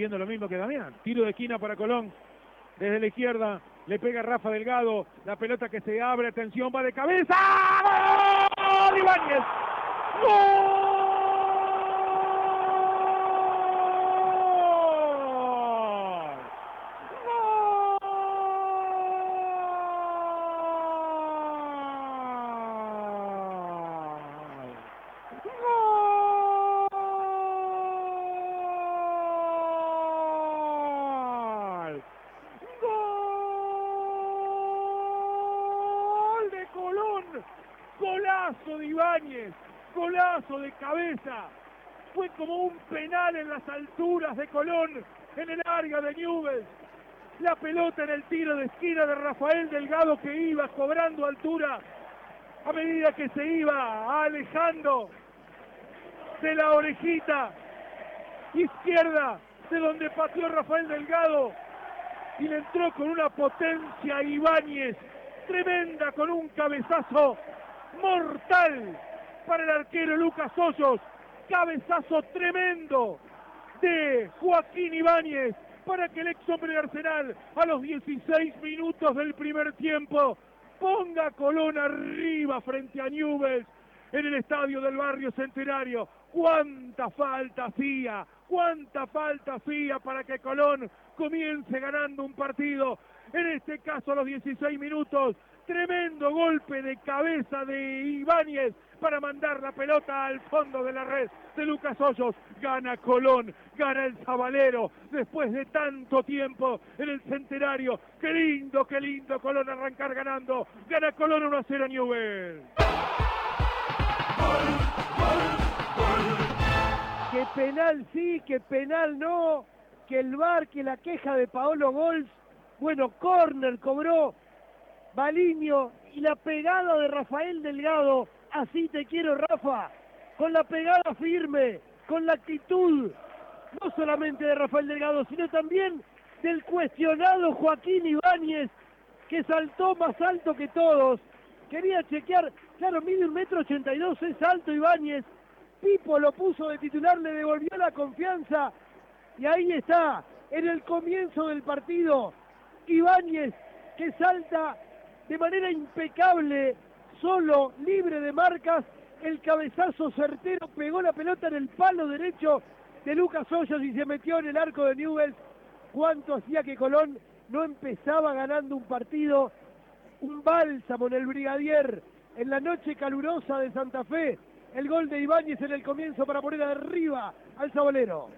Viendo lo mismo que Damián. Tiro de esquina para Colón. Desde la izquierda le pega Rafa Delgado. La pelota que se abre. Atención, va de cabeza. ¡Gol! Golazo de Ibáñez, golazo de cabeza. Fue como un penal en las alturas de Colón, en el área de Newell's. La pelota en el tiro de esquina de Rafael Delgado que iba cobrando altura a medida que se iba alejando de la orejita izquierda de donde pateó Rafael Delgado y le entró con una potencia Ibáñez tremenda con un cabezazo mortal para el arquero Lucas Hoyos. Cabezazo tremendo de Joaquín Ibáñez para que el ex hombre de Arsenal a los 16 minutos del primer tiempo ponga Colón arriba frente a Newell's en el estadio del barrio Centenario. ¿Cuánta falta hacía? ¿Cuánta falta hacía para que Colón comience ganando un partido? En este caso a los 16 minutos Tremendo golpe de cabeza de Ibáñez para mandar la pelota al fondo de la red de Lucas Hoyos. Gana Colón, gana el Zabalero después de tanto tiempo en el centenario. Qué lindo, qué lindo Colón arrancar ganando. Gana Colón 1 a 0 Newell. Penal sí, que penal no, que el bar, que la queja de Paolo Golf. Bueno, corner cobró Baliño y la pegada de Rafael Delgado. Así te quiero, Rafa. Con la pegada firme, con la actitud, no solamente de Rafael Delgado, sino también del cuestionado Joaquín Ibáñez, que saltó más alto que todos. Quería chequear, claro, mide un metro ochenta y dos, es alto Ibáñez. Pipo lo puso de titular, le devolvió la confianza. Y ahí está, en el comienzo del partido, Ibáñez que salta de manera impecable, solo, libre de marcas, el cabezazo certero pegó la pelota en el palo derecho de Lucas Hoyos y se metió en el arco de Newell's. ¿Cuánto hacía que Colón no empezaba ganando un partido? Un bálsamo en el Brigadier en la noche calurosa de Santa Fe el gol de Ibáñez en el comienzo para poner arriba al Sabolero.